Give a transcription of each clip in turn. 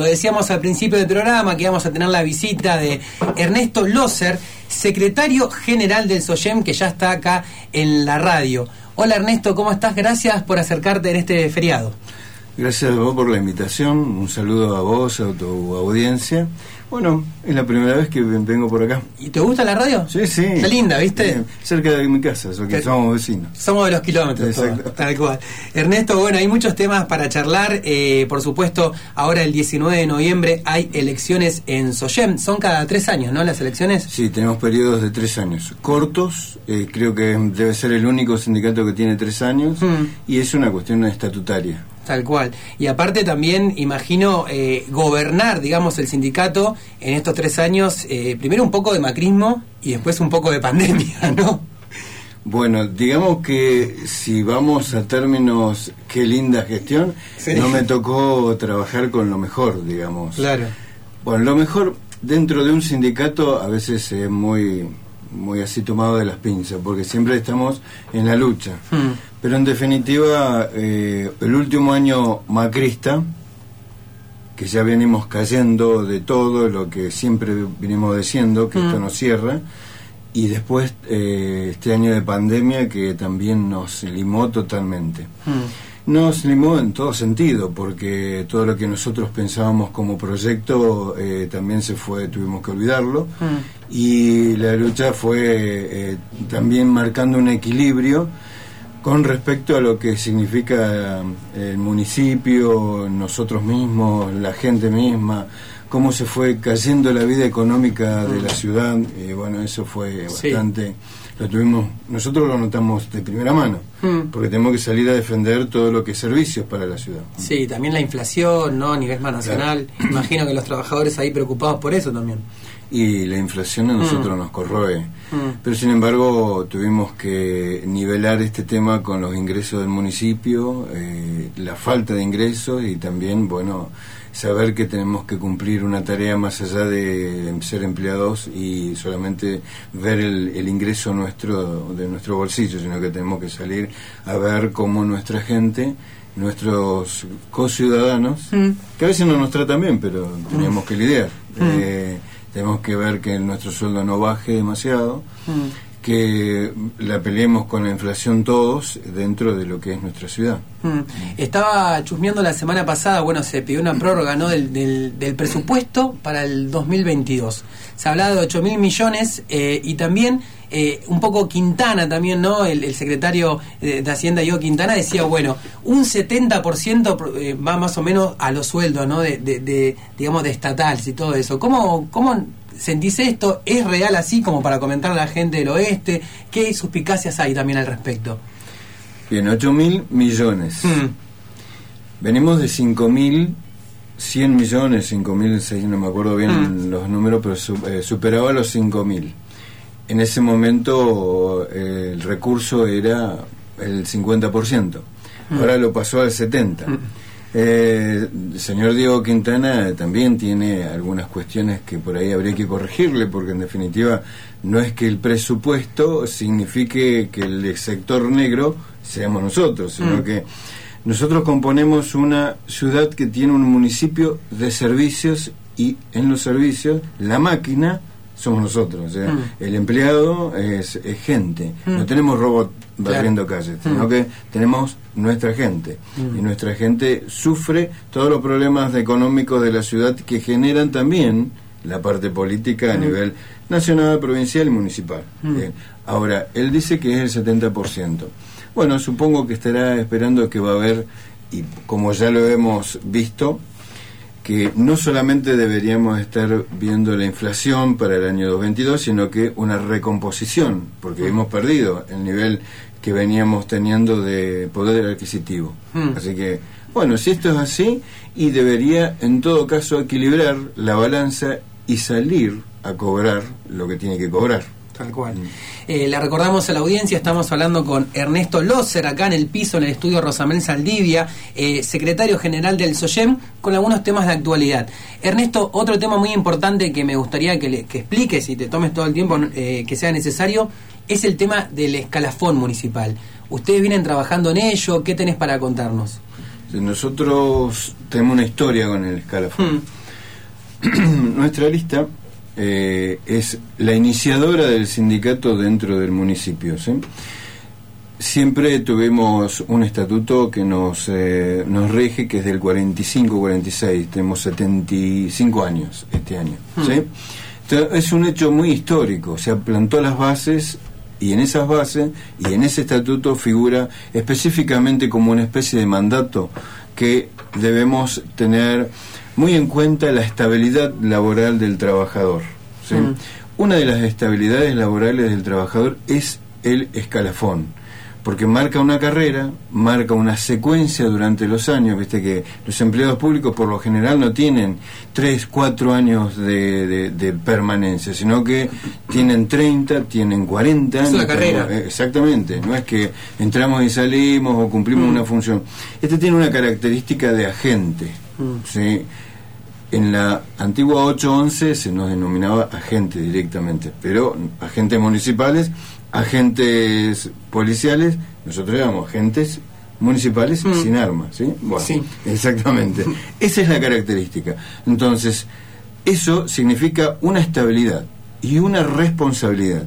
Lo decíamos al principio del programa que íbamos a tener la visita de Ernesto Loser, secretario general del SOYEM, que ya está acá en la radio. Hola Ernesto, ¿cómo estás? Gracias por acercarte en este feriado. Gracias a vos por la invitación, un saludo a vos, a tu audiencia bueno, es la primera vez que vengo por acá. ¿Y te gusta la radio? Sí, sí. Está linda, ¿viste? cerca de mi casa, que somos vecinos. Somos de los kilómetros, tal cual. Ernesto, bueno, hay muchos temas para charlar. Eh, por supuesto, ahora el 19 de noviembre hay elecciones en Soyem. Son cada tres años, ¿no? Las elecciones. Sí, tenemos periodos de tres años. Cortos, eh, creo que debe ser el único sindicato que tiene tres años. Mm. Y es una cuestión estatutaria. Tal cual. Y aparte también, imagino, eh, gobernar, digamos, el sindicato en estos tres años, eh, primero un poco de macrismo y después un poco de pandemia, ¿no? Bueno, digamos que si vamos a términos, qué linda gestión, no me tocó trabajar con lo mejor, digamos. Claro. Bueno, lo mejor dentro de un sindicato a veces es muy muy así tomado de las pinzas, porque siempre estamos en la lucha. Hmm. Pero en definitiva, eh, el último año macrista, que ya venimos cayendo de todo lo que siempre venimos diciendo, que esto hmm. nos cierra, y después eh, este año de pandemia que también nos limó totalmente. Hmm. Nos limó en todo sentido, porque todo lo que nosotros pensábamos como proyecto eh, también se fue, tuvimos que olvidarlo, mm. y la lucha fue eh, también marcando un equilibrio con respecto a lo que significa el municipio, nosotros mismos, la gente misma, cómo se fue cayendo la vida económica de la mm. ciudad, y bueno, eso fue bastante lo tuvimos, nosotros lo notamos de primera mano, hmm. porque tenemos que salir a defender todo lo que es servicios para la ciudad. Sí, también la inflación, ¿no? A nivel más nacional. Imagino que los trabajadores ahí preocupados por eso también. Y la inflación a nosotros hmm. nos corroe. Hmm. Pero sin embargo, tuvimos que nivelar este tema con los ingresos del municipio, eh, la falta de ingresos y también, bueno, saber que tenemos que cumplir una tarea más allá de ser empleados y solamente ver el, ingreso nuestro de nuestro bolsillo, sino que tenemos que salir a ver cómo nuestra gente, nuestros co-ciudadanos, mm. que a veces no nos tratan bien, pero tenemos que lidiar. Mm. Eh, tenemos que ver que nuestro sueldo no baje demasiado. Mm que la peleemos con la inflación todos dentro de lo que es nuestra ciudad. Mm. Estaba chusmeando la semana pasada, bueno, se pidió una prórroga ¿no? del, del, presupuesto para el 2022. Se hablaba de 8 mil millones eh, y también eh, un poco Quintana también, ¿no? El, secretario de, Hacienda, yo Quintana, decía, bueno, un 70% eh, va más o menos a los sueldos, ¿no? De, de, digamos, de estatales y todo eso. ¿Cómo, cómo ¿Sentís esto? ¿Es real así como para comentar a la gente del oeste? ¿Qué suspicacias hay también al respecto? Bien, 8 mil millones. Mm. Venimos de 5 mil 100 millones, 5 mil, no me acuerdo bien mm. los números, pero eh, superaba los 5 mil. En ese momento eh, el recurso era el 50%, mm. ahora lo pasó al 70%. Eh, el señor Diego Quintana también tiene algunas cuestiones que por ahí habría que corregirle, porque en definitiva no es que el presupuesto signifique que el sector negro seamos nosotros, sino mm. que nosotros componemos una ciudad que tiene un municipio de servicios y en los servicios la máquina somos nosotros. Mm. El empleado es, gente. Mm. No tenemos robot barriendo calles, sino mm. que tenemos nuestra gente. Y nuestra gente sufre todos los problemas económicos de la ciudad que generan también la parte política a nivel nacional, provincial y municipal. Ahora, él dice que es el 70%. Bueno, supongo que estará esperando que va a haber, y como ya lo hemos visto, que no solamente deberíamos estar viendo la inflación para el año 2022, sino que una recomposición, porque hemos perdido el nivel que veníamos teniendo de poder adquisitivo. Hmm. Así que, bueno, si esto es así, y debería en todo caso equilibrar la balanza y salir a cobrar lo que tiene que cobrar. Tal cual. Mm. Eh, le recordamos a la audiencia, estamos hablando con Ernesto Loser, acá en el piso, en el estudio Rosamel Saldivia, eh, secretario general del SOYEM, con algunos temas de actualidad. Ernesto, otro tema muy importante que me gustaría que, le, que expliques y te tomes todo el tiempo eh, que sea necesario, es el tema del escalafón municipal. Ustedes vienen trabajando en ello, ¿qué tenés para contarnos? Nosotros tenemos una historia con el escalafón. Hmm. Nuestra lista eh, es la iniciadora del sindicato dentro del municipio. Siempre tuvimos un estatuto que nos, eh, nos rige, que es del 45-46, tenemos 75 años este año. Hmm. es un hecho muy histórico, se plantó las bases y en esas bases y en ese estatuto figura específicamente como una especie de mandato que debemos tener muy en cuenta la estabilidad laboral del trabajador. Mm. Una de las estabilidades laborales del trabajador es el escalafón porque marca una carrera, marca una secuencia durante los años, viste que los empleados públicos por lo general no tienen 3, 4 años de, permanencia, sino que tienen 30, tienen 40 años. Es carrera. Eh, exactamente, no es que entramos y salimos o cumplimos mm. una función. Este tiene una característica de agente, mm. ¿sí? En la antigua 811 se nos denominaba agente directamente, pero agentes municipales agentes policiales, nosotros éramos agentes municipales mm. sin armas, ¿sí? Bueno, sí. Exactamente. Esa es la característica. Entonces, eso significa una estabilidad y una responsabilidad.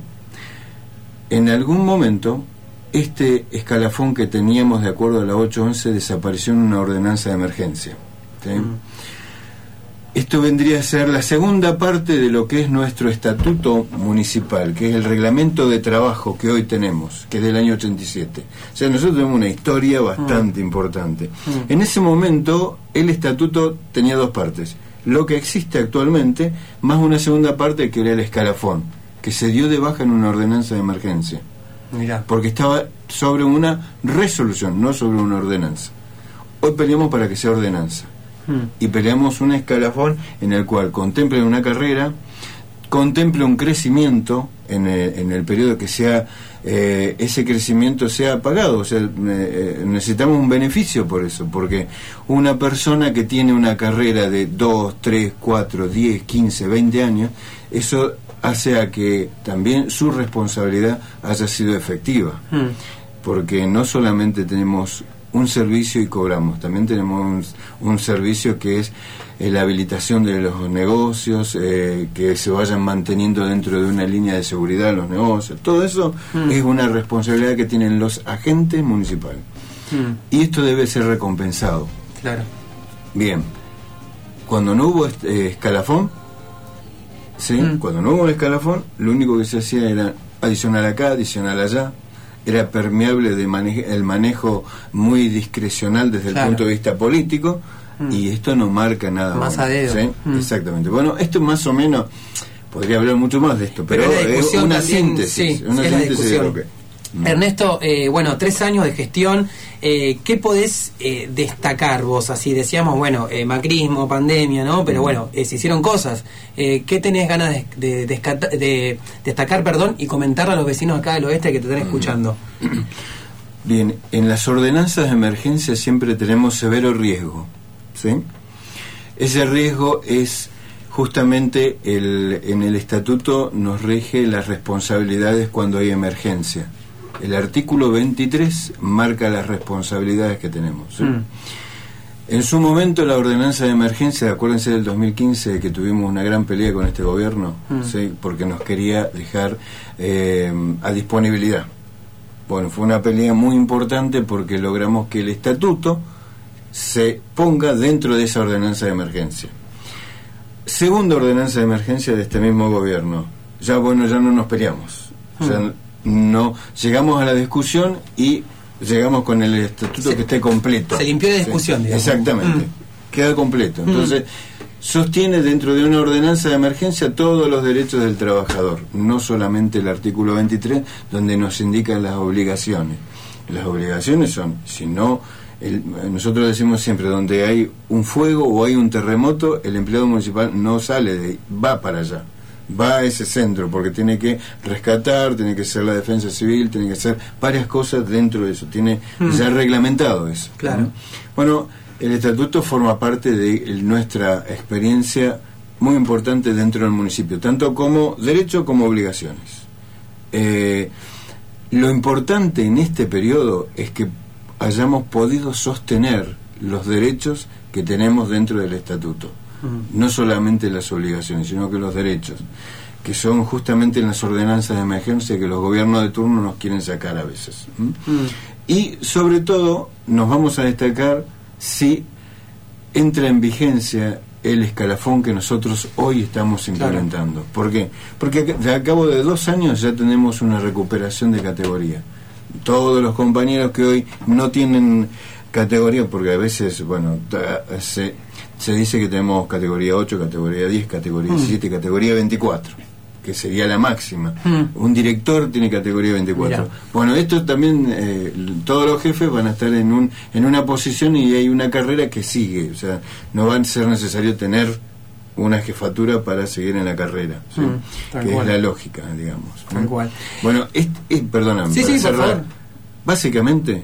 En algún momento, este escalafón que teníamos de acuerdo a la 811 desapareció en una ordenanza de emergencia. ¿sí? Mm. Esto vendría a ser la segunda parte de lo que es nuestro estatuto municipal, que es el reglamento de trabajo que hoy tenemos, que es del año 87. O sea, nosotros tenemos una historia bastante mm. importante. Mm. En ese momento, el estatuto tenía dos partes. Lo que existe actualmente, más una segunda parte que era el escalafón, que se dio de baja en una ordenanza de emergencia. Mirá. Porque estaba sobre una resolución, no sobre una ordenanza. Hoy peleamos para que sea ordenanza y peleamos un escalafón en el cual contemple una carrera, contemple un crecimiento en el, en el periodo que sea eh, ese crecimiento sea pagado, o sea, eh, necesitamos un beneficio por eso, porque una persona que tiene una carrera de 2, 3, 4, 10, 15, 20 años, eso hace a que también su responsabilidad haya sido efectiva, porque no solamente tenemos un servicio y cobramos. También tenemos un, servicio que es eh, la habilitación de los negocios, eh, que se vayan manteniendo dentro de una línea de seguridad los negocios. Todo eso mm. es una responsabilidad que tienen los agentes municipales. Mm. Y esto debe ser recompensado. Claro. Bien. Cuando no hubo este, escalafón, ¿sí? Mm. Cuando no hubo escalafón, lo único que se hacía era adicional acá, adicional allá, era permeable de el manejo muy discrecional desde el punto de vista político mm. y esto no marca nada más a dedo. Mm. exactamente bueno esto más o menos podría hablar mucho más de esto pero, es una síntesis una síntesis de lo que Ernesto, eh, bueno, tres años de gestión, eh, ¿qué podés eh, destacar vos? Así decíamos, bueno, macrismo, pandemia, ¿no? Pero bueno, se hicieron cosas. ¿Qué tenés ganas de, de, destacar perdón, y comentarle a los vecinos acá del oeste que te están escuchando? Bien, en las ordenanzas de emergencia siempre tenemos severo riesgo, ¿sí? Ese riesgo es justamente el, en el estatuto nos rige las responsabilidades cuando hay emergencia el artículo 23 marca las responsabilidades que tenemos. Mm. En su momento la ordenanza de emergencia, acuérdense del 2015 que tuvimos una gran pelea con este gobierno, mm. porque nos quería dejar eh, a disponibilidad. Bueno, fue una pelea muy importante porque logramos que el estatuto se ponga dentro de esa ordenanza de emergencia. Segunda ordenanza de emergencia de este mismo gobierno. Ya bueno, ya no nos peleamos. Mm no llegamos a la discusión y llegamos con el estatuto que esté completo. Se limpió la discusión, Exactamente, mm. queda completo. Mm. Entonces, sostiene dentro de una ordenanza de emergencia todos los derechos del trabajador, no solamente el artículo 23, donde nos indica las obligaciones. Las obligaciones son, si no, nosotros decimos siempre, donde hay un fuego o hay un terremoto, el empleado municipal no sale de va para allá va a ese centro porque tiene que rescatar, tiene que ser la defensa civil, tiene que ser varias cosas dentro de eso, tiene mm. ya reglamentado eso. Claro. Bueno, el estatuto forma parte de nuestra experiencia muy importante dentro del municipio, tanto como derecho como obligaciones. Eh, lo importante en este periodo es que hayamos podido sostener los derechos que tenemos dentro del estatuto. No solamente las obligaciones, sino que los derechos, que son justamente las ordenanzas de emergencia que los gobiernos de turno nos quieren sacar a veces. Y sobre todo nos vamos a destacar si entra en vigencia el escalafón que nosotros hoy estamos implementando. ¿Por qué? Porque a cabo de dos años ya tenemos una recuperación de categoría. Todos los compañeros que hoy no tienen categoría, porque a veces, bueno, se, se dice que tenemos categoría 8, categoría 10, categoría 17, mm. categoría 24 que sería la máxima. Mm. Un director tiene categoría 24. Bueno, esto también, eh, todos los jefes van a estar en, un, en una posición y hay una carrera que sigue. O sea, no va a ser necesario tener una jefatura para seguir en la carrera, mm, que es la lógica, digamos. Tal cual. Bueno, este, perdóname, sí, sí, cerrar, básicamente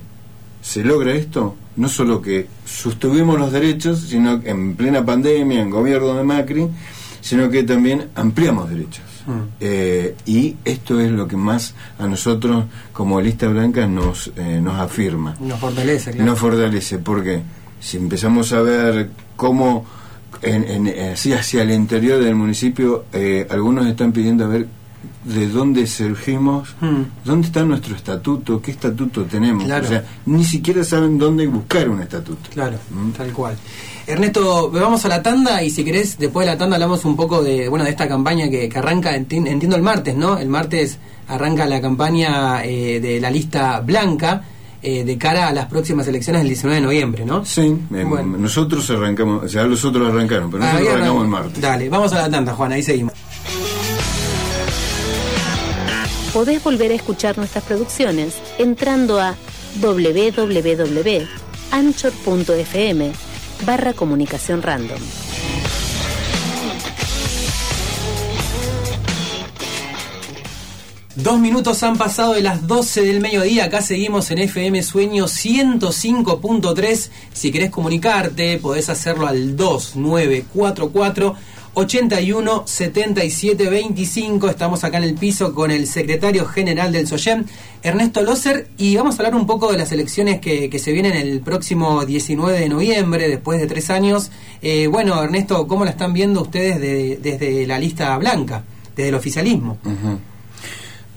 se logra esto no solo que sostuvimos los derechos, sino que en plena pandemia, en gobierno de Macri, sino que también ampliamos derechos. Mm. Eh, y esto es lo que más a nosotros como lista blanca nos, eh, nos afirma. Nos fortalece, claro. Nos fortalece, porque si empezamos a ver cómo en, así hacia el interior del municipio, eh, algunos están pidiendo a ver de dónde surgimos, mm. dónde está nuestro estatuto, qué estatuto tenemos. O sea, ni siquiera saben dónde buscar un estatuto. Claro, ¿Mm? tal cual. Ernesto, vamos a la tanda y si querés, después de la tanda hablamos un poco de bueno de esta campaña que, arranca, entiendo el martes, ¿no? El martes arranca la campaña eh, de la lista blanca. Eh, de cara a las próximas elecciones del 19 de noviembre, ¿no? Sí, em, nosotros arrancamos, o sea, los otros arrancaron, pero nosotros arrancamos el martes. Dale, vamos a la tanda, Juan, ahí seguimos. Podés volver a escuchar nuestras producciones entrando a www.anchor.fm barra comunicación random. Dos minutos han pasado de las 12 del mediodía, acá seguimos en FM Sueño 105.3. Si querés comunicarte, podés hacerlo al 2944 81 77 25. Estamos acá en el piso con el secretario general del SOYEM, Ernesto Loser, y vamos a hablar un poco de las elecciones que, se vienen el próximo 19 de noviembre, después de tres años. Eh, bueno, Ernesto, ¿cómo la están viendo ustedes desde la lista blanca, desde el oficialismo?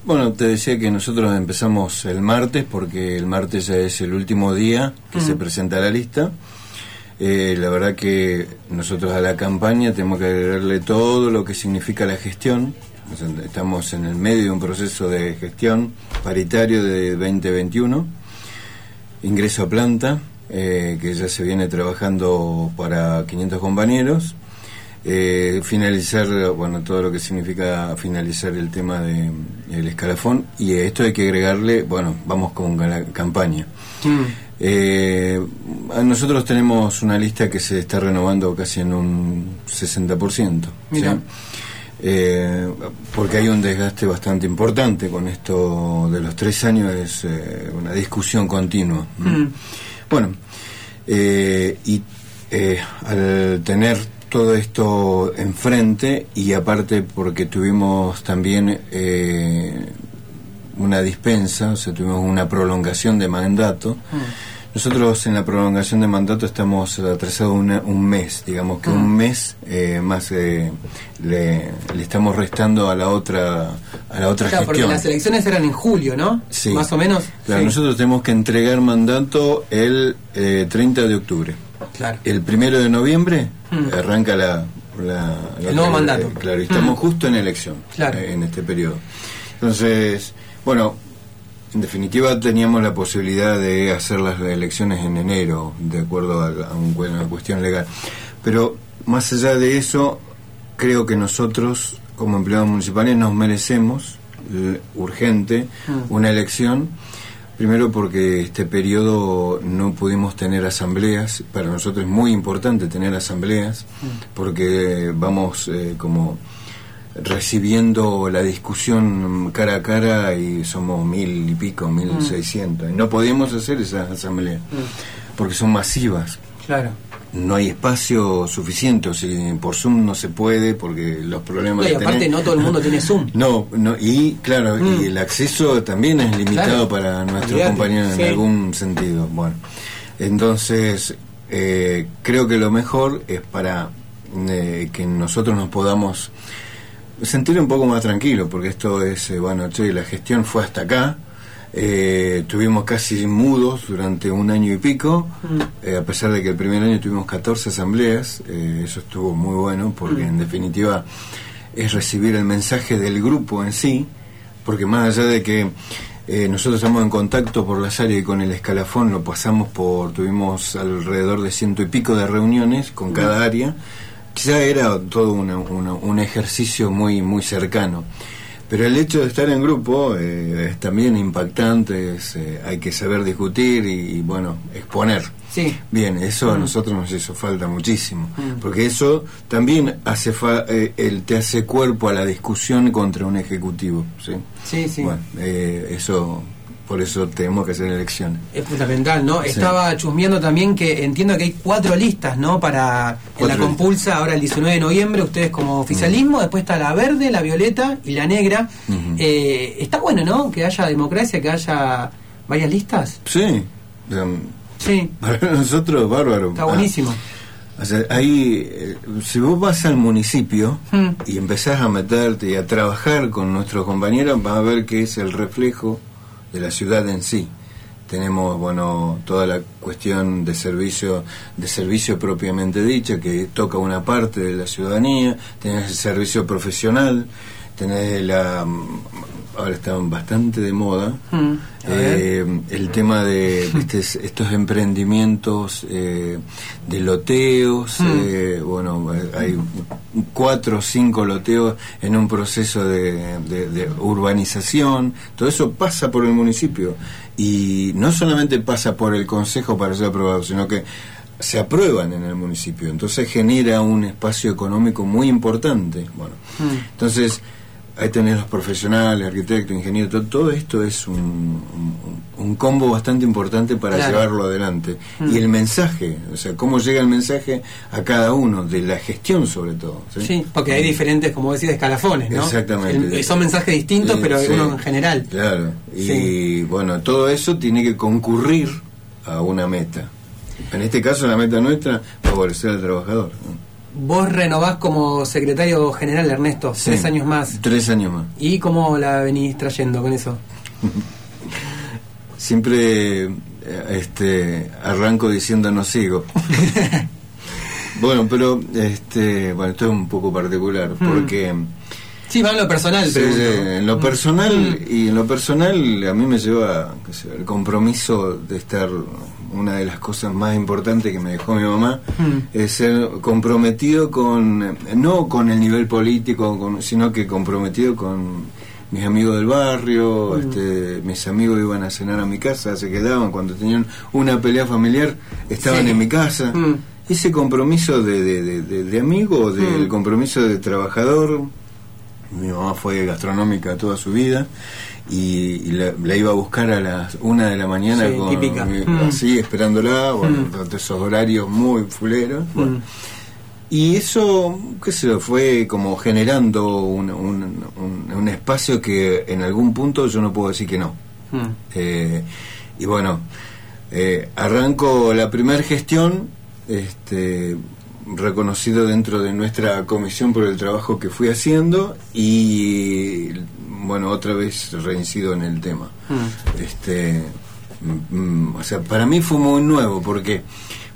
Bueno, te decía que nosotros empezamos el martes, porque el martes ya es el último día que se presenta la lista. Eh, la verdad que nosotros a la campaña tenemos que agregarle todo lo que significa la gestión. Estamos en el medio de un proceso de gestión paritario de 2021. Ingreso a planta, eh, que ya se viene trabajando para 500 compañeros. Eh, finalizar, bueno, todo lo que significa finalizar el tema del el escalafón. Y esto hay que agregarle, bueno, vamos con la campaña. Mm. Eh, nosotros tenemos una lista que se está renovando casi en un 60%. Eh, porque hay un desgaste bastante importante con esto de los tres años, es eh, una discusión continua. Mm. Bueno, eh, y al tener todo esto enfrente y aparte porque tuvimos también una dispensa, o sea, tuvimos una prolongación de mandato. Mm. Nosotros en la prolongación de mandato estamos atrasados un mes, digamos que un mm. mes eh, más eh, le, estamos restando a la otra a la otra claro, porque las elecciones eran en julio, ¿no? Sí. Más o menos. Claro, nosotros tenemos que entregar mandato el 30 eh, de octubre. Claro. El primero de noviembre mm. arranca la, el nuevo mandato. claro, y estamos mm. justo en elección en este periodo. Entonces, bueno, en definitiva, teníamos la posibilidad de hacer las elecciones en enero, de acuerdo a, una cuestión legal. Pero más allá de eso, creo que nosotros, como empleados municipales, nos merecemos urgente mm. una elección. Primero porque este periodo no pudimos tener asambleas, para nosotros es muy importante tener asambleas, mm. porque vamos eh, como recibiendo la discusión cara a cara y somos mil y pico, mil mm. seiscientos. Y no podíamos hacer esas asambleas mm. porque son masivas. Claro. No hay espacio suficiente, o sea, por Zoom no se puede porque los problemas... y aparte no todo el mundo tiene Zoom. No, no y claro, y mm. el acceso también es limitado para nuestros compañeros en algún sentido. Bueno, entonces eh, creo que lo mejor es para eh, que nosotros nos podamos sentir un poco más tranquilos, porque esto es, eh, bueno, che, la gestión fue hasta acá, eh, estuvimos casi mudos durante un año y pico, eh, a pesar de que el primer año tuvimos 14 asambleas, eh, eso estuvo muy bueno, porque en definitiva es recibir el mensaje del grupo en sí, porque más allá de que eh, nosotros estamos en contacto por las áreas y con el escalafón lo pasamos por, tuvimos alrededor de ciento y pico de reuniones con cada área, quizá era todo una- una- un ejercicio muy, muy cercano. Pero el hecho de estar en grupo eh, es también impactante, es, eh, hay que saber discutir y, y, bueno, exponer. Sí. Bien, eso a Mm. nosotros nos hizo falta muchísimo, Mm. porque eso también hace fa- eh, el, te hace cuerpo a la discusión contra un ejecutivo. Sí, Sí, sí. Bueno, eh, eso, por eso tenemos que hacer elecciones. Es fundamental, ¿no? Sí. Estaba chusmeando también que entiendo que hay cuatro listas, ¿no? Para en la compulsa, ahora el 19 de noviembre, ustedes como oficialismo, después está la verde, la violeta y la negra. Eh, está bueno, ¿no? Que haya democracia, que haya varias listas. Sí, o sea, Sí, para nosotros, bárbaro. está buenísimo. O sea, ahí, eh, si vos vas al municipio Mm. y empezás a meterte y a trabajar con nuestros compañeros, vas a ver que es el reflejo de la ciudad en sí. Tenemos, bueno, toda la cuestión de servicio, de servicio propiamente dicha, que toca una parte de la ciudadanía, tenés el servicio profesional, tenés la, ahora están bastante de moda, Mm. Ver. eh, el tema de ¿viste? Es- estos emprendimientos eh, de loteos, Mm. eh, bueno, hay cuatro o cinco loteos en un proceso de, de- de urbanización, todo eso pasa por el municipio y no solamente pasa por el consejo para ser aprobado, sino que se aprueban en el municipio, entonces genera un espacio económico muy importante. Bueno, Mm. entonces, ahí tenés los profesionales, arquitectos, ingenieros, todo, todo esto es un, un- un combo bastante importante para Claro. llevarlo adelante. Mm. Y el mensaje, o sea, cómo llega el mensaje a cada uno, de la gestión sobre todo. Sí, Sí, porque hay diferentes, como decís, escalafones, ¿no? Exactamente. El- son mensajes distintos, Sí, pero sí. uno en general. Claro, y bueno, todo eso tiene que concurrir a una meta. En este caso, la meta nuestra, favorecer al trabajador. ¿no? Vos renovás como secretario general, Ernesto, Sí. tres años más. Tres años más. ¿Y cómo la venís trayendo con eso? Siempre eh, este arranco diciendo no sigo. bueno, pero este bueno, esto es un poco particular porque Sí, va en lo personal, pregunto. sí, en lo personal y en lo personal a mí me lleva qué sé yo, el compromiso de estar una de las cosas más importantes que me dejó mi mamá Mm. es ser comprometido con no con el nivel político con- sino que comprometido con mis amigos del barrio Mm. este, mis amigos iban a cenar a mi casa se quedaban cuando tenían una pelea familiar estaban Sí. en mi casa Mm. ese compromiso de, de, de, de- de amigo del Mm. compromiso de trabajador mi mamá fue gastronómica toda su vida y, y la, la iba a buscar a las una de la mañana Sí, con, mi- Mm. así esperándola, bueno, Mm. esos horarios muy fuleros. bueno. Mm. Y eso, qué sé fue como generando un, un, un- un espacio que en algún punto yo no puedo decir que no. Eh, y bueno, eh, arranco la primera gestión, este, reconocido dentro de nuestra comisión por el trabajo que fui haciendo y bueno, otra vez reincido en el tema. Mm. Este, mm, o sea, para mí fue muy nuevo porque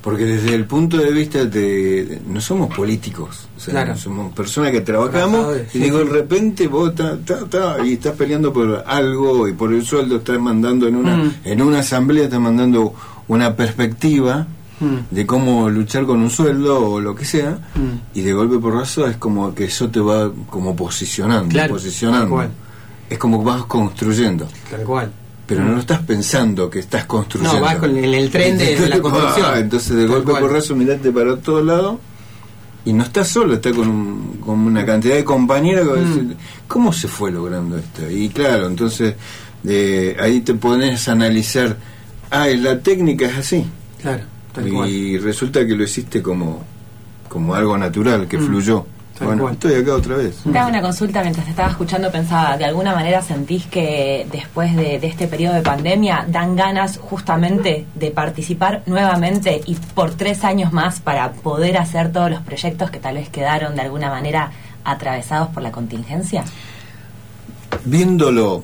porque desde el punto de vista de, no somos políticos, o sea, Claro. somos personas que trabajamos y digo, de repente vos ta, ta, ta, y estás peleando por algo y por el sueldo estás mandando en una Mm. en una asamblea estás mandando una perspectiva Mm. de cómo luchar con un sueldo o lo que sea Mm. y de golpe por razo es como que eso te va como posicionando, Claro, posicionando. tal cual. Es como que vas construyendo Tal cual. pero no lo estás pensando que estás construyendo. No, vas con el- el tren de- de la construcción. Ah, Entonces de Tal golpe cual. por razo mirate para todos lados y no estás solo, estás con, un- con una cantidad de compañeros Mm. decir, ¿cómo se fue logrando esto? Y claro, entonces eh, ahí te pones a analizar, ah, la técnica es así. Claro, tal cual. Y resulta que lo hiciste como, como algo natural, que Mm. fluyó. bueno, estoy acá otra vez. Te hago una consulta mientras te estaba escuchando, pensaba, ¿de alguna manera sentís que después de, este periodo de pandemia dan ganas justamente de participar nuevamente y por tres años más para poder hacer todos los proyectos que tal vez quedaron de alguna manera atravesados por la contingencia? Viéndolo,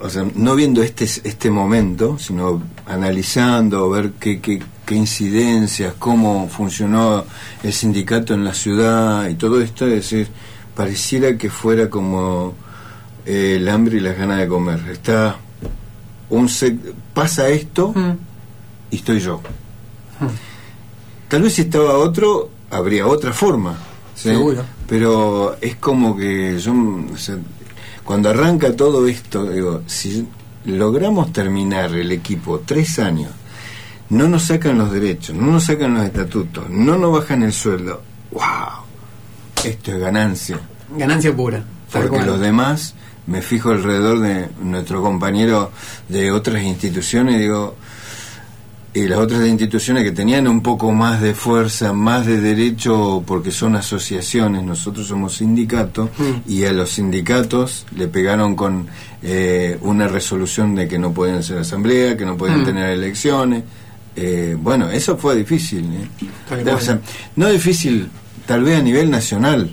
o sea, no viendo este, este momento, sino analizando, ver qué, qué, qué incidencias, cómo funcionó el sindicato en la ciudad y todo esto, es decir, pareciera que fuera como eh, el hambre y las ganas de comer. Está un pasa esto mm. y estoy yo. Mm. Tal vez si estaba otro habría otra forma. Seguro. Pero es como que yo cuando arranca todo esto, digo, si logramos terminar el equipo tres años no nos sacan los derechos, no nos sacan los estatutos, no nos bajan el sueldo. ¡Wow! Esto es ganancia. Ganancia pura. Porque los demás, me fijo alrededor de nuestro compañero de otras instituciones, digo, y las otras instituciones que tenían un poco más de fuerza, más de derecho, porque son asociaciones, nosotros somos sindicatos, mm. y a los sindicatos le pegaron con eh, una resolución de que no pueden hacer asamblea, que no pueden mm. tener elecciones. Eh, bueno, eso fue difícil. ¿eh? no difícil tal vez a nivel nacional,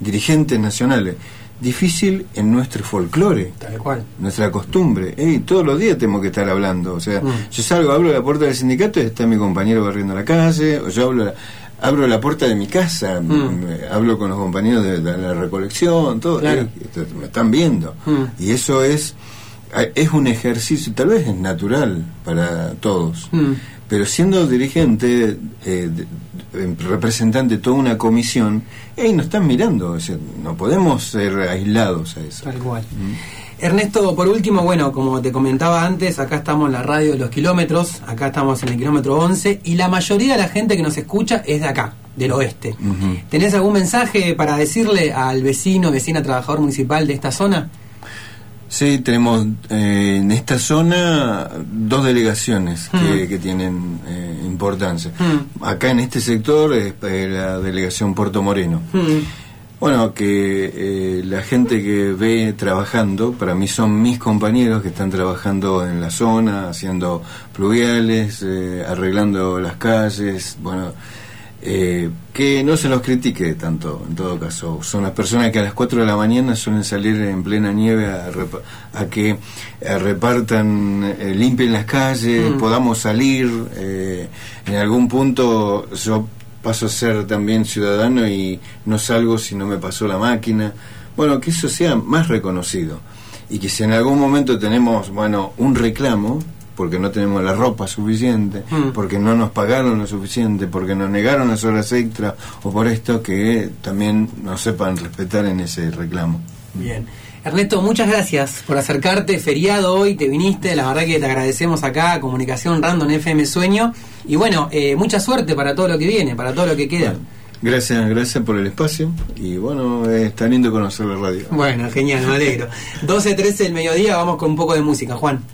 dirigentes nacionales, difícil en nuestro folclore, nuestra costumbre. todos los días tenemos que estar hablando. O sea, mm. yo salgo, abro la puerta del sindicato y está mi compañero barriendo la calle, o yo hablo, abro la puerta de mi casa, mm. hablo con los compañeros de, la recolección, todo. Eh, me están viendo. Mm. Y eso es es un ejercicio, tal vez es natural para todos, mm. pero siendo dirigente, eh, representante de toda una comisión, hey, nos están mirando, no podemos ser aislados a eso. Tal cual. Mm. Ernesto, por último, bueno, como te comentaba antes, acá estamos en la radio de los kilómetros, acá estamos en el kilómetro 11, y la mayoría de la gente que nos escucha es de acá, del oeste. ¿Tenés algún mensaje para decirle al vecino, vecina, trabajador municipal de esta zona? Sí, tenemos eh, en esta zona dos delegaciones que, mm. tienen eh, importancia. Mm. Acá en este sector es eh, la delegación Puerto Moreno. Mm. Bueno, que la gente que ve trabajando, para mí son mis compañeros que están trabajando en la zona, haciendo pluviales, arreglando las calles, bueno, eh, que no se los critique tanto, en todo caso. Son las personas que a las 4 de la mañana suelen salir en plena nieve a, que repartan, eh, limpien las calles, mm. podamos salir. Eh, en algún punto yo paso a ser también ciudadano y no salgo si no me pasó la máquina. Bueno, que eso sea más reconocido. Y que si en algún momento tenemos, bueno, un reclamo, porque no tenemos la ropa suficiente, mm. porque no nos pagaron lo suficiente, porque nos negaron las horas extra o por esto que también nos sepan respetar en ese reclamo. Bien. Ernesto, muchas gracias por acercarte. Feriado hoy, te viniste. La verdad que te agradecemos acá, Comunicación Random FM Sueño. Y bueno, eh, mucha suerte para todo lo que viene, para todo lo que queda. gracias, gracias por el espacio. Y bueno, está lindo conocer la radio. Bueno, genial, me alegro. 12.13 del mediodía, vamos con un poco de música, Juan.